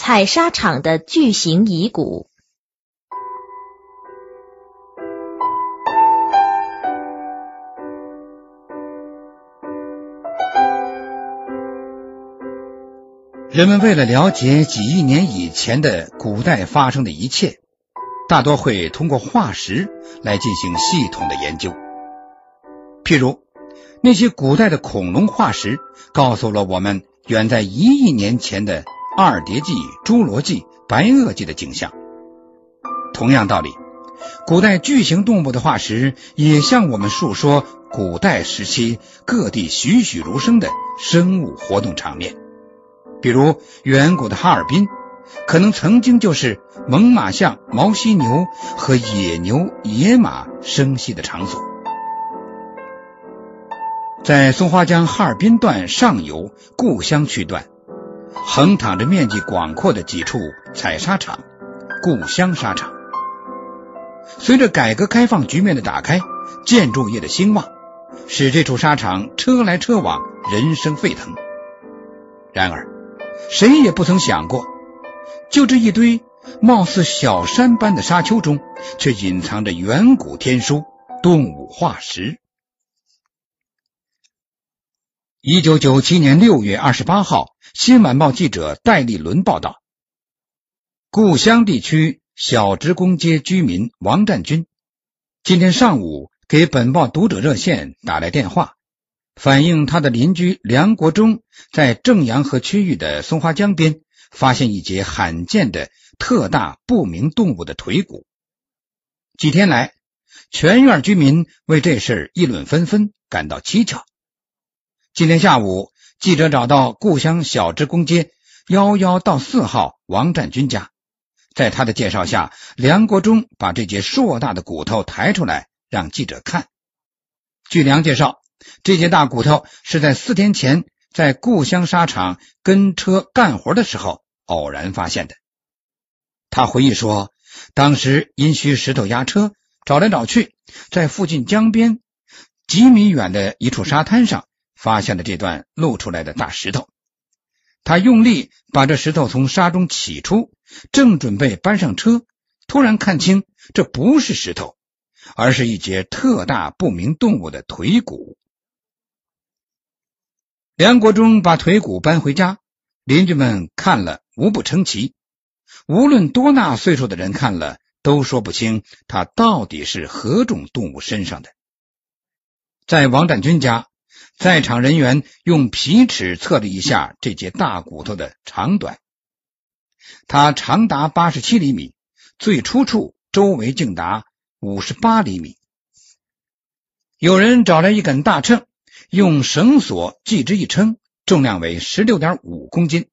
采砂场的巨型遗骨。人们为了了解几亿年以前的古代发生的一切，大多会通过化石来进行系统的研究。譬如，那些古代的恐龙化石告诉了我们远在一亿年前的二叠纪、侏罗纪、白垩纪的景象。同样道理，古代巨型动物的化石也向我们述说古代时期各地栩栩如生的生物活动场面。比如，远古的哈尔滨可能曾经就是猛犸象、毛犀牛和野牛、野马生息的场所。在松花江哈尔滨段上游故乡区段，横躺着面积广阔的几处采砂场——故乡砂场。随着改革开放局面的打开，建筑业的兴旺，使这处砂场车来车往，人声沸腾。然而，谁也不曾想过，就这一堆貌似小山般的沙丘中，却隐藏着远古天书——动物化石。一九九七年六月二十八号，《新晚报》记者戴立伦报道：故乡地区小职工街居民王占军今天上午给本报读者热线打来电话。反映他的邻居梁国忠在正阳河区域的松花江边发现一节罕见的特大不明动物的腿骨。几天来，全院居民为这事议论纷纷，感到蹊跷。今天下午，记者找到故乡小职工街幺幺到四号王占军家，在他的介绍下，梁国忠把这节硕大的骨头抬出来让记者看。据梁介绍。这节大骨头是在四天前在故乡沙场跟车干活的时候偶然发现的。他回忆说，当时因需石头压车，找来找去，在附近江边几米远的一处沙滩上发现了这段露出来的大石头。他用力把这石头从沙中起出，正准备搬上车，突然看清这不是石头，而是一节特大不明动物的腿骨。梁国忠把腿骨搬回家，邻居们看了无不称奇。无论多大岁数的人看了，都说不清他到底是何种动物身上的。在王占军家，在场人员用皮尺测了一下这节大骨头的长短，它长达八十七厘米，最初处周围竟达五十八厘米。有人找来一杆大秤。用绳索系之一称，重量为十六点五公斤。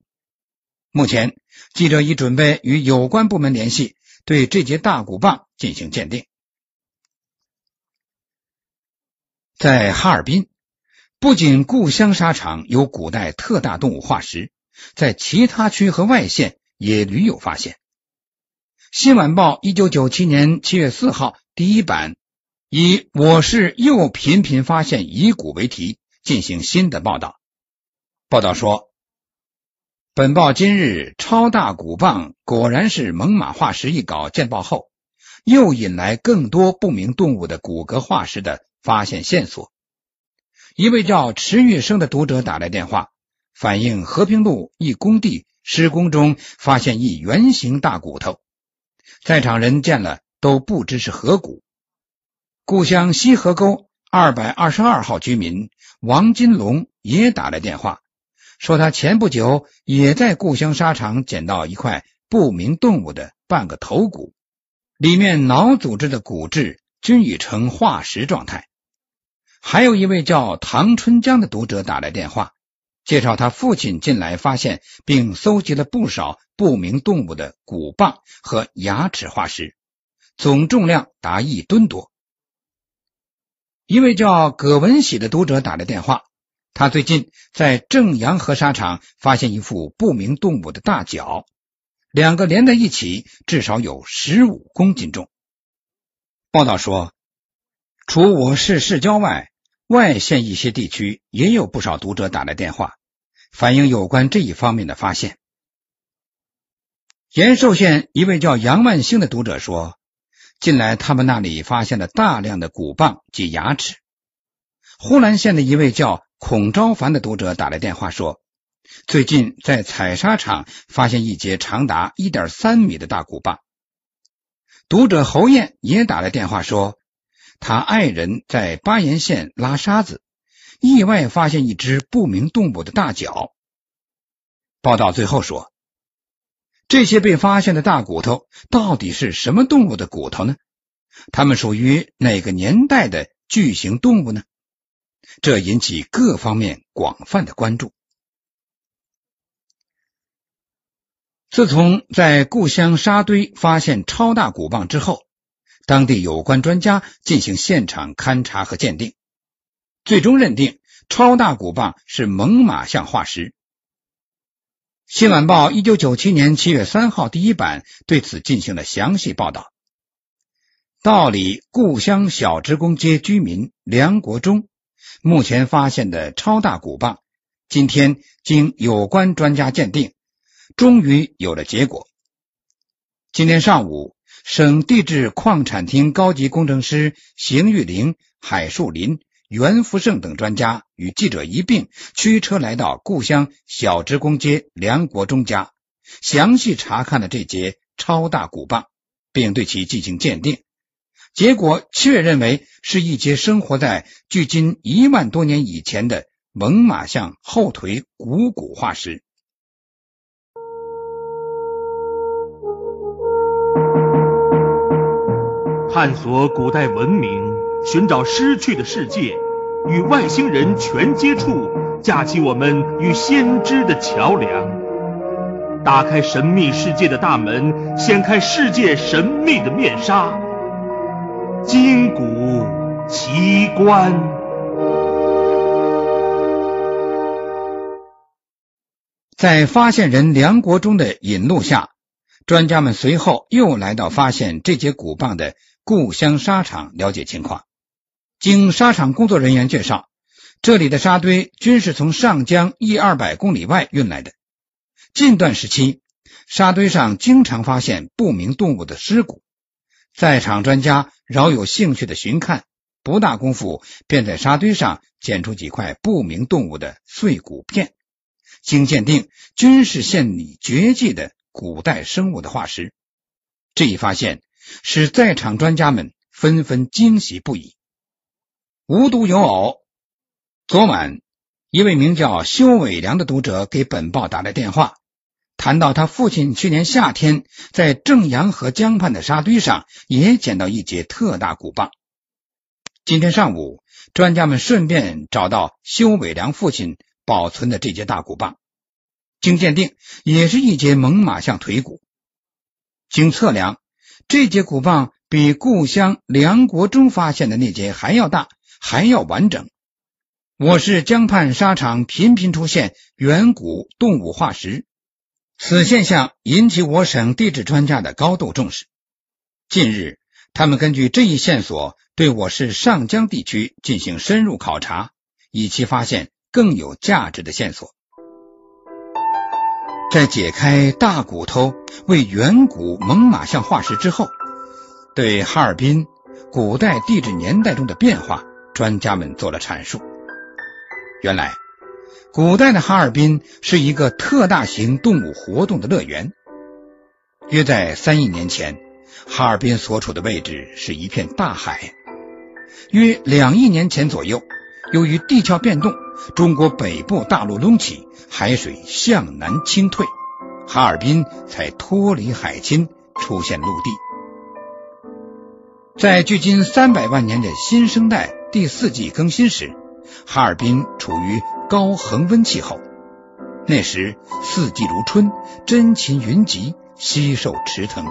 目前，记者已准备与有关部门联系，对这节大骨棒进行鉴定。在哈尔滨，不仅故乡沙场有古代特大动物化石，在其他区和外县也屡有发现。新晚报一九九七年七月四号第一版。以“我市又频频发现遗骨”为题进行新的报道。报道说，本报今日超大骨棒果然是猛犸化石一稿见报后，又引来更多不明动物的骨骼化石的发现线索。一位叫池玉生的读者打来电话，反映和平路一工地施工中发现一圆形大骨头，在场人见了都不知是何骨。故乡西河沟二百二十二号居民王金龙也打来电话，说他前不久也在故乡沙场捡到一块不明动物的半个头骨，里面脑组织的骨质均已成化石状态。还有一位叫唐春江的读者打来电话，介绍他父亲近来发现并搜集了不少不明动物的骨棒和牙齿化石，总重量达一吨多。一位叫葛文喜的读者打来电话，他最近在正阳河沙场发现一副不明动物的大脚，两个连在一起至少有十五公斤重。报道说，除我市市郊外，外县一些地区也有不少读者打来电话，反映有关这一方面的发现。延寿县一位叫杨万兴的读者说，近来他们那里发现了大量的骨棒及牙齿。呼兰县的一位叫孔昭凡的读者打来电话说，最近在采砂场发现一节长达一点三米的大骨棒。读者侯燕也打来电话说，他爱人在巴彦县拉沙子，意外发现一只不明动物的大脚。报道最后说，这些被发现的大骨头到底是什么动物的骨头呢？它们属于哪个年代的巨型动物呢？这引起各方面广泛的关注。自从在故乡沙堆发现超大骨棒之后，当地有关专家进行现场勘查和鉴定，最终认定超大骨棒是猛犸象化石。新晚报一九九七年七月三号第一版对此进行了详细报道。道里故乡小职工街居民梁国忠目前发现的超大骨棒，今天经有关专家鉴定。终于有了结果。今天上午，省地质矿产厅高级工程师邢玉玲、海树林、袁福胜等专家与记者一并驱车来到故乡小职工街梁国忠家，详细查看了这节超大骨棒，并对其进行鉴定。结果确认为是一节生活在距今一万多年以前的猛犸象后腿股骨化石。探索古代文明，寻找失去的世界，与外星人全接触，架起我们与先知的桥梁，打开神秘世界的大门，掀开世界神秘的面纱，金古奇观。在发现人梁国忠的引路下，专家们随后又来到发现这节骨棒的。故乡沙场了解情况，经沙场工作人员介绍，这里的沙堆均是从上江一二百公里外运来的。近段时期，沙堆上经常发现不明动物的尸骨，在场专家饶有兴趣的寻看，不大功夫便在沙堆上捡出几块不明动物的碎骨片，经鉴定，均是县里绝迹的古代生物的化石。这一发现。使在场专家们纷纷惊喜不已。无独有偶，昨晚一位名叫修伟良的读者给本报打来电话，谈到他父亲去年夏天在正阳河江畔的沙堆上也捡到一节特大骨棒。今天上午，专家们顺便找到修伟良父亲保存的这节大骨棒，经鉴定，也是一节猛犸象腿骨。经测量。这节骨棒比故乡梁国忠发现的那节还要大，还要完整。我市江畔沙场频频出现远古动物化石，此现象引起我省地质专家的高度重视。近日，他们根据这一线索，对我市上江地区进行深入考察，以期发现更有价值的线索。在解开大骨头为远古猛犸象化石之后，对哈尔滨古代地质年代中的变化，专家们做了阐述。原来，古代的哈尔滨是一个特大型动物活动的乐园。约在三亿年前，哈尔滨所处的位置是一片大海。约两亿年前左右，由于地壳变动。中国北部大陆隆起，海水向南倾退，哈尔滨才脱离海侵，出现陆地。在距今三百万年的新生代第四纪更新时，哈尔滨处于高恒温气候，那时四季如春，珍禽云集，稀兽驰腾。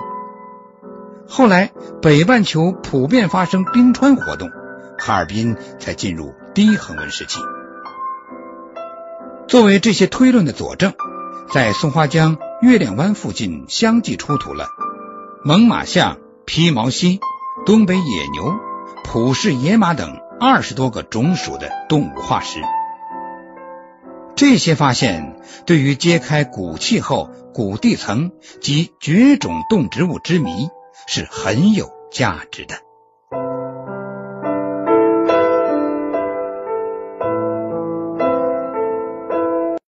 后来北半球普遍发生冰川活动，哈尔滨才进入低恒温时期。作为这些推论的佐证，在松花江月亮湾附近相继出土了猛犸象、披毛犀、东北野牛、普氏野马等二十多个种属的动物化石。这些发现对于揭开古气候、古地层及绝种动植物之谜是很有价值的。